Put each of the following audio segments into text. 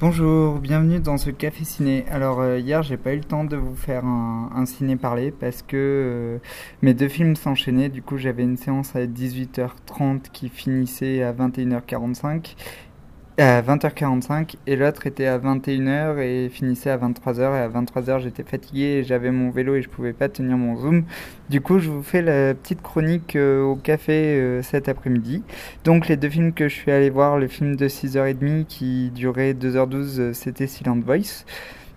Bonjour, bienvenue dans ce café ciné. Alors euh, hier j'ai pas eu le temps de vous faire un, ciné parler parce que euh, mes deux films s'enchaînaient. Du coup j'avais une séance à 18h30 qui finissait à 21h45 à 20h45 et l'autre était à 21h et finissait à 23h et à 23h j'étais fatigué j'avais mon vélo et je pouvais pas tenir mon zoom. Du coup je vous fais la petite chronique euh, au café euh, cet après-midi. Donc les deux films que je suis allé voir, le film de 6h30 qui durait 2h12 euh, c'était Silent Voice.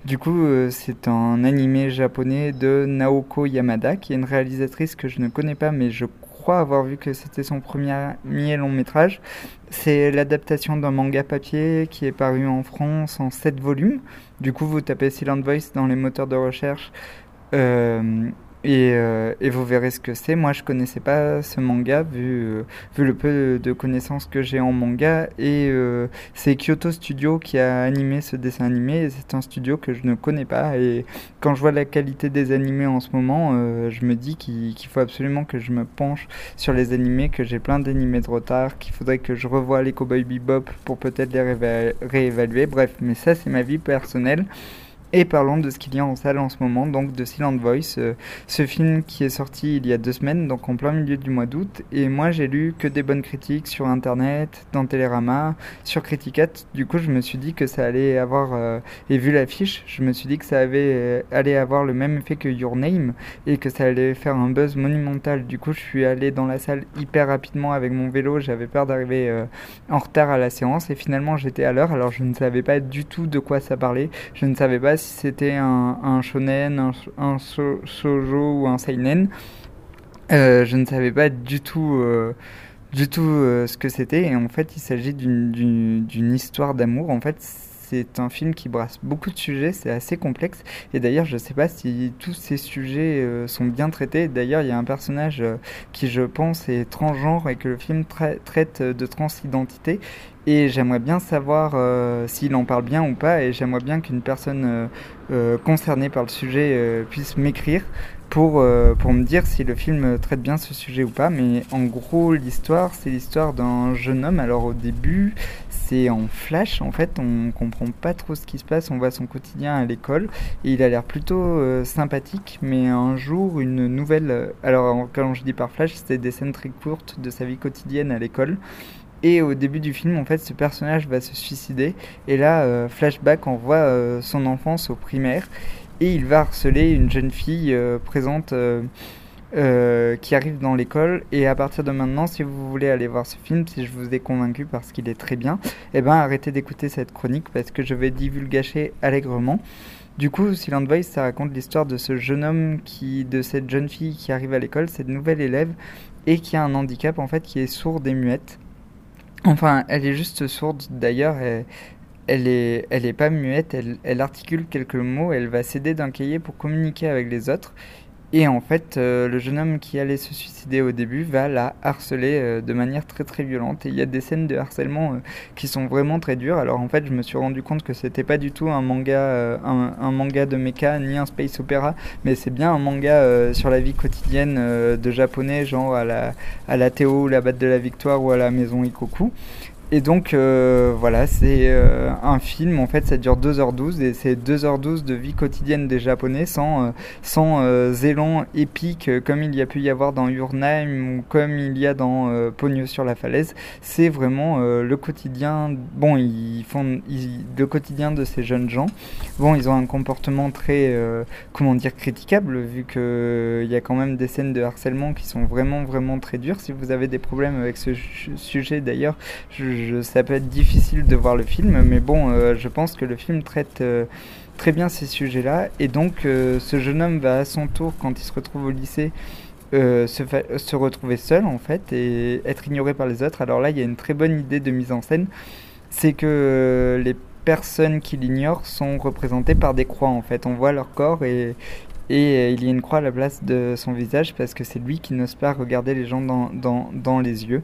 Du coup, c'est un animé japonais de Naoko Yamada, qui est une réalisatrice que je ne connais pas, mais je avoir vu que c'était son premier long métrage. C'est l'adaptation d'un manga papier qui est paru en France en 7 volumes. Du coup, vous tapez Silent Voice dans les moteurs de recherche. Euh, et, euh, et, vous verrez ce que c'est. Moi, je connaissais pas ce manga vu, euh, vu le peu de connaissances que j'ai en manga. Et euh, c'est Kyoto Studio qui a animé ce dessin animé. C'est un studio que je ne connais pas. Et quand je vois la qualité des animés en ce moment, je me dis qu'il faut absolument que je me penche sur les animés, que j'ai plein d'animés de retard, qu'il faudrait que je revoie les Cowboy Bebop pour peut-être les réévaluer. Bref, mais ça, c'est ma vie personnelle. Et parlons de ce qu'il y a en salle en ce moment, donc de Silent Voice, euh, ce film qui est sorti il y a deux semaines, donc en plein milieu du mois d'août. Et moi, j'ai lu que des bonnes critiques sur Internet, dans Télérama, sur Criticat. Du coup, je me suis dit que ça allait avoir, euh, et vu l'affiche, je me suis dit que ça avait, euh, allait avoir le même effet que Your Name, et que ça allait faire un buzz monumental. Du coup, je suis allé dans la salle hyper rapidement avec mon vélo, j'avais peur d'arriver en retard à la séance, et finalement, j'étais à l'heure, alors je ne savais pas du tout de quoi ça parlait. Je ne savais pas si c'était un, shonen, un, un shoujo ou un seinen. Euh, je ne savais pas du tout, euh, du tout euh, ce que c'était. Et en fait, il s'agit d'une histoire d'amour. En fait, c'est un film qui brasse beaucoup de sujets, c'est assez complexe. Et d'ailleurs, je ne sais pas si tous ces sujets sont bien traités. D'ailleurs, il y a un personnage qui, je pense, est transgenre et que le film traite de transidentité. Et j'aimerais bien savoir euh, s'il en parle bien ou pas. Et j'aimerais bien qu'une personne euh, euh, concernée par le sujet puisse m'écrire pour, pour me dire si le film traite bien ce sujet ou pas. Mais en gros, l'histoire, c'est l'histoire d'un jeune homme. Alors au début, c'est en flash. En fait, on comprend pas trop ce qui se passe. On voit son quotidien à l'école. Et il a l'air plutôt sympathique. Mais un jour, une nouvelle... Alors quand je dis par flash, c'est des scènes très courtes de sa vie quotidienne à l'école. Et au début du film, en fait, ce personnage va se suicider. Et là, euh, flashback, on voit euh, son enfance au primaire. Et il va harceler une jeune fille euh, présente qui arrive dans l'école. Et à partir de maintenant, si vous voulez aller voir ce film, si je vous ai convaincu parce qu'il est très bien, eh ben arrêtez d'écouter cette chronique parce que je vais divulgacher allègrement. Du coup, Silent Voice, ça raconte l'histoire de ce jeune homme qui, de cette jeune fille qui arrive à l'école, cette nouvelle élève, et qui a un handicap en fait, qui est sourde et muette. Enfin, elle est juste sourde d'ailleurs. Elle, est, elle est pas muette, elle, articule quelques mots, elle va s'aider d'un cahier pour communiquer avec les autres. Et en fait, euh, le jeune homme qui allait se suicider au début va la harceler euh, de manière très très violente. Et il y a des scènes de harcèlement euh, qui sont vraiment très dures. Alors en fait, je me suis rendu compte que c'était pas du tout un manga, un, manga de mecha ni un space opéra, mais c'est bien un manga sur la vie quotidienne de japonais, genre à la, à la Théo, la batte de la victoire ou à la maison Ikoku. Et donc euh, voilà, c'est euh, un film, en fait ça dure 2h12 et c'est 2h12 de vie quotidienne des Japonais sans, euh, sans élan épique comme il y a pu y avoir dans Urnheim ou comme il y a dans Pogno sur la falaise. C'est vraiment le quotidien, bon ils font le quotidien de ces jeunes gens. Bon ils ont un comportement très, comment dire, critiquable vu qu'il y a quand même des scènes de harcèlement qui sont vraiment vraiment très dures. Si vous avez des problèmes avec ce sujet d'ailleurs, je ça peut être difficile de voir le film, mais bon, euh, je pense que le film traite euh, très bien ces sujets-là. Et donc, euh, ce jeune homme va à son tour, quand il se retrouve au lycée, se, retrouver seul, en fait, et être ignoré par les autres. Alors là, il y a une très bonne idée de mise en scène. C'est que les personnes qui l'ignorent sont représentées par des croix, en fait. On voit leur corps et, il y a une croix à la place de son visage parce que c'est lui qui n'ose pas regarder les gens dans les yeux.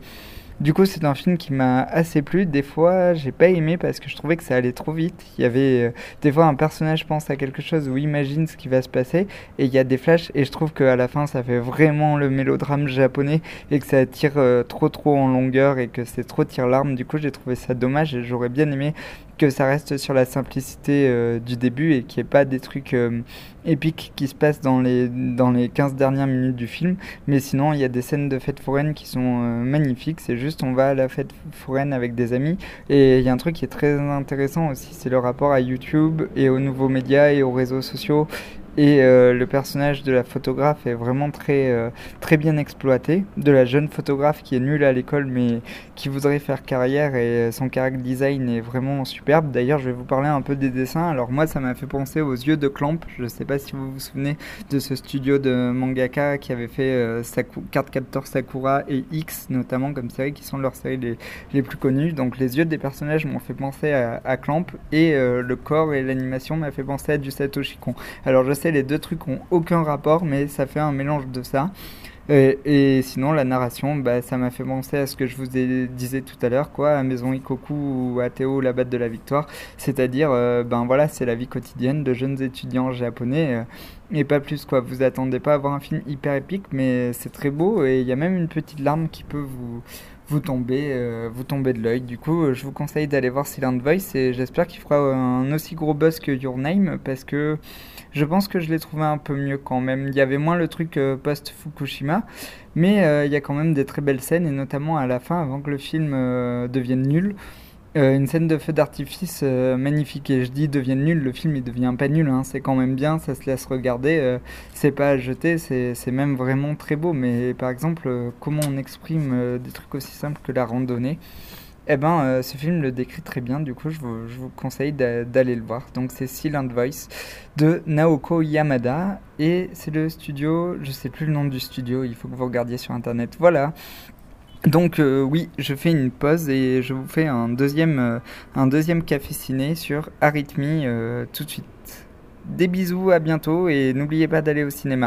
Du coup, c'est un film qui m'a assez plu. Des fois, j'ai pas aimé parce que je trouvais que ça allait trop vite. Il y avait euh, des fois un personnage pense à quelque chose ou imagine ce qui va se passer et il y a des flashs et je trouve qu'à la fin, ça fait vraiment le mélodrame japonais et que ça tire euh, trop trop en longueur et que c'est trop tire-larme. Du coup, j'ai trouvé ça dommage et j'aurais bien aimé que ça reste sur la simplicité euh, du début et qu'il n'y ait pas des trucs euh, épiques qui se passent dans les, dans les 15 dernières minutes du film. Mais sinon, il y a des scènes de fête foraine qui sont euh, magnifiques. C'est juste, on va à la fête foraine avec des amis. Et il y a un truc qui est très intéressant aussi, c'est le rapport à YouTube et aux nouveaux médias et aux réseaux sociaux et euh, le personnage de la photographe est vraiment très, euh, très bien exploité. De la jeune photographe qui est nulle à l'école mais qui voudrait faire carrière et son character design est vraiment superbe. D'ailleurs, je vais vous parler un peu des dessins. Alors moi, ça m'a fait penser aux yeux de Clamp. Je ne sais pas si vous vous souvenez de ce studio de mangaka qui avait fait euh, Sakura et X notamment comme série qui sont leurs séries les, les plus connues. Donc les yeux des personnages m'ont fait penser à, à Clamp et euh, le corps et l'animation m'a fait penser à du Satoshi Kon. Alors je sais les deux trucs ont aucun rapport, mais ça fait un mélange de ça. Et, sinon, la narration, bah, ça m'a fait penser à ce que je vous ai, disais tout à l'heure, quoi, à Maison Ikoku ou à la batte de la victoire. C'est-à-dire, euh, ben voilà, c'est la vie quotidienne de jeunes étudiants japonais. Euh, et pas plus, quoi. Vous attendez pas à voir un film hyper épique, mais c'est très beau. Et il y a même une petite larme qui peut vous, vous tombez, euh, vous tombez de l'œil. Du coup, je vous conseille d'aller voir Silent Voice et j'espère qu'il fera un aussi gros buzz que Your Name parce que je pense que je l'ai trouvé un peu mieux quand même. Il y avait moins le truc euh, post-Fukushima, mais euh, il y a quand même des très belles scènes, et notamment à la fin, avant que le film euh, devienne nul. Une scène de feu d'artifice magnifique et je dis devienne nul, le film il devient pas nul, hein. c'est quand même bien, ça se laisse regarder, c'est pas à jeter, c'est même vraiment très beau, mais par exemple comment on exprime des trucs aussi simples que la randonnée, eh ben, euh, ce film le décrit très bien, du coup, je vous, je vous conseille d'aller le voir. Donc, c'est Silent Voice de Naoko Yamada et c'est le studio, je sais plus le nom du studio, il faut que vous regardiez sur internet. Voilà. Donc euh, oui, je fais une pause et je vous fais un deuxième, euh, un deuxième café ciné sur Arrhythmie tout de suite. Des bisous, à bientôt et n'oubliez pas d'aller au cinéma.